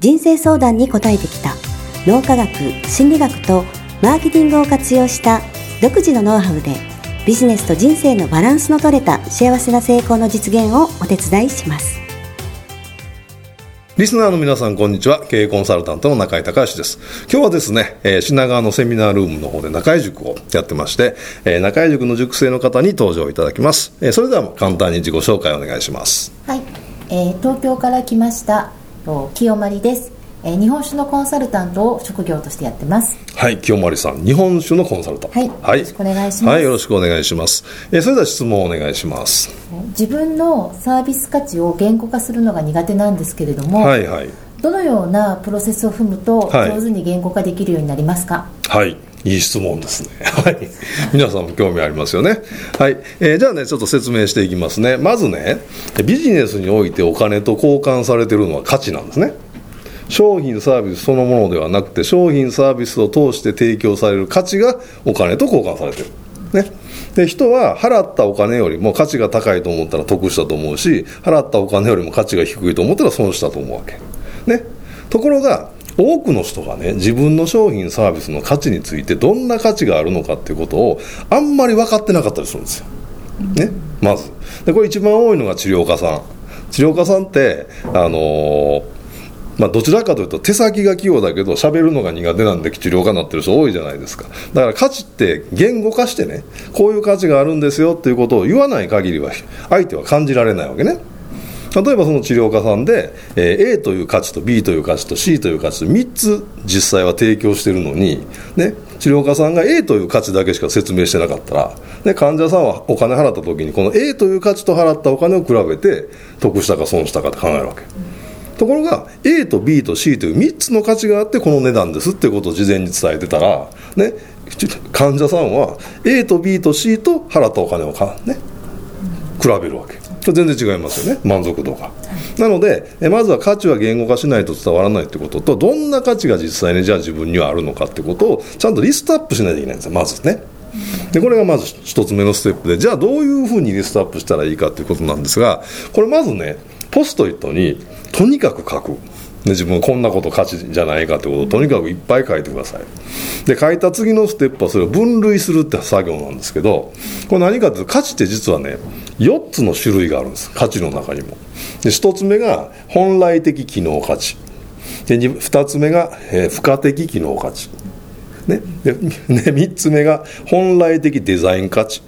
人生相談に答えてきた脳科学心理学とマーケティングを活用した独自のノウハウでビジネスと人生のバランスの取れた幸せな成功の実現をお手伝いしますリスナーの皆さん、こんにちは。経営コンサルタントの中井隆です。今日はですね、えー、品川のセミナールームの方で中井塾をやってまして、えー、中井塾の塾生の方に登場いただきます。えー、それでは簡単に自己紹介をお願いします。はい。えー、東京から来ました、清まりです。えー、日本酒のコンサルタントを職業としてやってます。はい清丸さん。日本酒のコンサルタント。はい、はい、よろしくお願いします。はいよろしくお願いします、えー、それでは質問をお願いします。自分のサービス価値を言語化するのが苦手なんですけれどもはいはい。どのようなプロセスを踏むと上手に言語化できるようになりますか？はい、いい質問ですね。はい。皆さんも興味ありますよね。はい。えー、じゃあね、ちょっと説明していきますね。まずね、ビジネスにおいてお金と交換されてるのは価値なんですね。商品サービスそのものではなくて商品サービスを通して提供される価値がお金と交換されてる。ね、で人は払ったお金よりも価値が高いと思ったら得したと思うし払ったお金よりも価値が低いと思ったら損したと思うわけ、ね、ところが多くの人がね自分の商品サービスの価値についてどんな価値があるのかっていうことをあんまり分かってなかったりするんですよ、ね、まず。でこれ一番多いのが治療家さん。治療家さんってあのーまあ、どちらかというと手先が器用だけど喋るのが苦手なんで治療家になってる人多いじゃないですか。だから価値って言語化してねこういう価値があるんですよっていうことを言わない限りは相手は感じられないわけね。例えばその治療家さんで、えー、A という価値と B という価値と C という価値と3つ実際は提供してるのに、ね、治療家さんが A という価値だけしか説明してなかったら、ね、患者さんはお金払った時にこの A という価値と払ったお金を比べて得したか損したかって考えるわけ。ところが A と B と C という3つの価値があってこの値段ですっていうことを事前に伝えてたら、ね、患者さんは A と B と C と払ったお金をか、ね、比べるわけ全然違いますよね。満足度が。なのでまずは価値は言語化しないと伝わらないってこととどんな価値が実際にじゃあ自分にはあるのかってことをちゃんとリストアップしないといけないんですよまずね。でこれがまず1つ目のステップでじゃあどういうふうにリストアップしたらいいかということなんですがこれまずねポストイットにとにかく書く。で自分こんなこと価値じゃないかということをとにかくいっぱい書いてください。で書いた次のステップはそれを分類するって作業なんですけどこれ何かというと価値って実はね4つの種類があるんです。価値の中にも。で1つ目が本来的機能価値。で 2, 2つ目が、えー、付加的機能価値。ね、でで3つ目が本来的デザイン価値。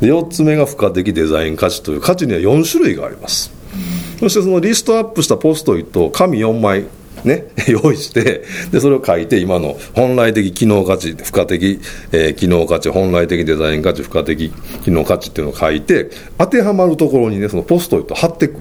で4つ目が付加的デザイン価値という価値には4種類があります。そしてそのリストアップしたポストイットを紙4枚ね、用意してでそれを書いて今の本来的機能価値付加的、えー、機能価値本来的デザイン価値付加的機能価値っていうのを書いて当てはまるところにねそのポストイット貼っていくっ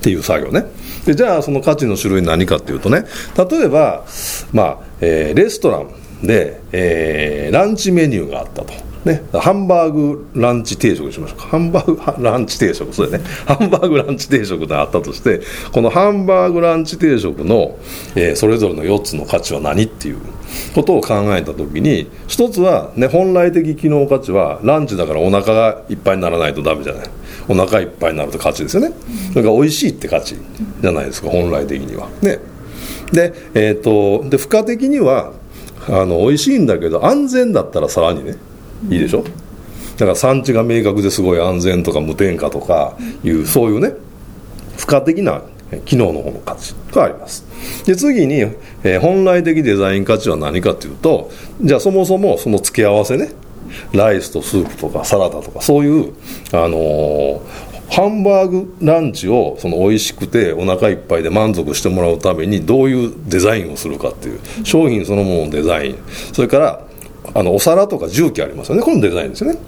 ていう作業ねでじゃあその価値の種類何かっていうとね例えば、まあえー、レストランで、えー、ランチメニューがあったと。ね、ハンバーグランチ定食にしましょうか。ハンバーグ ランチ定食。それね。ハンバーグランチ定食があったとしてこのハンバーグランチ定食の、えー、それぞれの4つの価値は何っていうことを考えた時に一つは、ね、本来的機能価値はランチだからお腹がいっぱいにならないとダメじゃない。お腹いっぱいになると価値ですよね。それから美味しいって価値じゃないですか本来的には。ね。で,、えー、とで付加的にはあの美味しいんだけど安全だったらさらにねいいでしょ？だから産地が明確ですごい安全とか無添加とかいうそういうね付加的な機能の方の価値があります。で次に、えー、本来的デザイン価値は何かというとじゃあそもそもその付け合わせねライスとスープとかサラダとかそういう、あのー、ハンバーグランチをその美味しくてお腹いっぱいで満足してもらうためにどういうデザインをするかっていう商品そのもののデザイン。それからあのお皿とか重機ありますよね。このデザインですよね、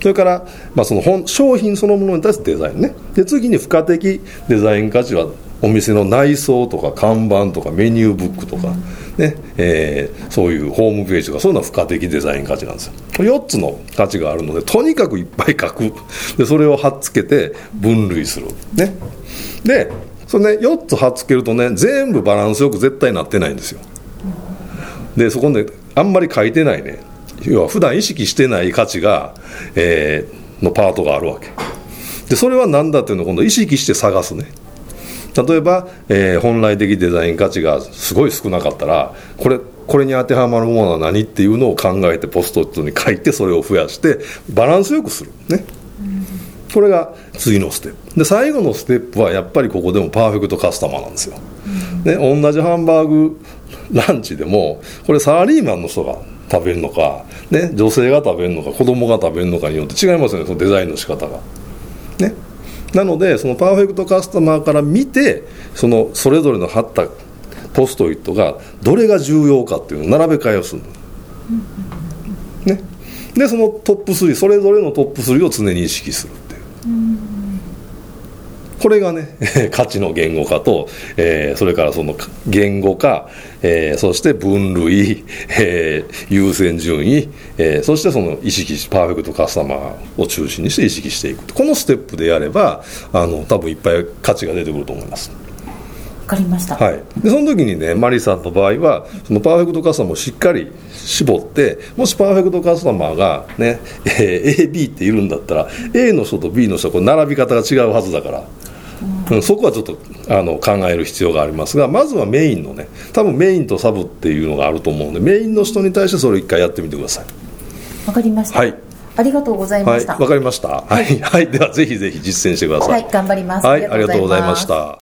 それから、まあ、その本商品そのものに対するデザインね。で次に付加的デザイン価値はお店の内装とか看板とかメニューブックとか、ね。えー、そういうホームページとかそういうのは付加的デザイン価値なんですよ。4つの価値があるのでとにかくいっぱい書く。でそれを貼っつけて分類する。ね。でそれね4つ貼っつけるとね全部バランスよく絶対なってないんですよ。でそこであんまり書いてないね。要は普段意識してない価値が、えー、のパートがあるわけ。でそれは何だっていうのを今度意識して探すね。例えば、えー、本来的デザイン価値がすごい少なかったらこれこれに当てはまるものは何っていうのを考えてポストットに書いてそれを増やしてバランスよくする。ね、これが次のステップ。で最後のステップはやっぱりここでもパーフェクトカスタマーなんですよ、ね、同じハンバーグランチでもこれサラリーマンの人が食べるのか、ね、女性が食べるのか子供が食べるのかによって違いますよねそのデザインの仕方が。ね。なのでそのパーフェクトカスタマーから見てそのそれぞれの貼ったポストイットがどれが重要かっていうのを並べ替えをするね。でそのトップ3それぞれのトップ3を常に意識するっていう。これがね。価値の言語化と、えー、それからその言語化、えー、そして分類、えー、優先順位、えー、そしてその意識パーフェクトカスタマーを中心にして意識していくこのステップでやればあの多分いっぱい価値が出てくると思います。わかりました、はい、でその時にねマリさんの場合はそのパーフェクトカスタマーをしっかり絞ってもしパーフェクトカスタマーがね、えー、AB っているんだったら A の人と B の人はこれ並び方が違うはずだから、うん、そこはちょっとあの考える必要がありますがまずはメインのね多分メインとサブっていうのがあると思うのでメインの人に対してそれを一回やってみてくださいわかりました、はいありがとうございました。はい、わかりました。はい、はい、ではぜひぜひ実践してください。はい、頑張ります。はい、ありがとうございました。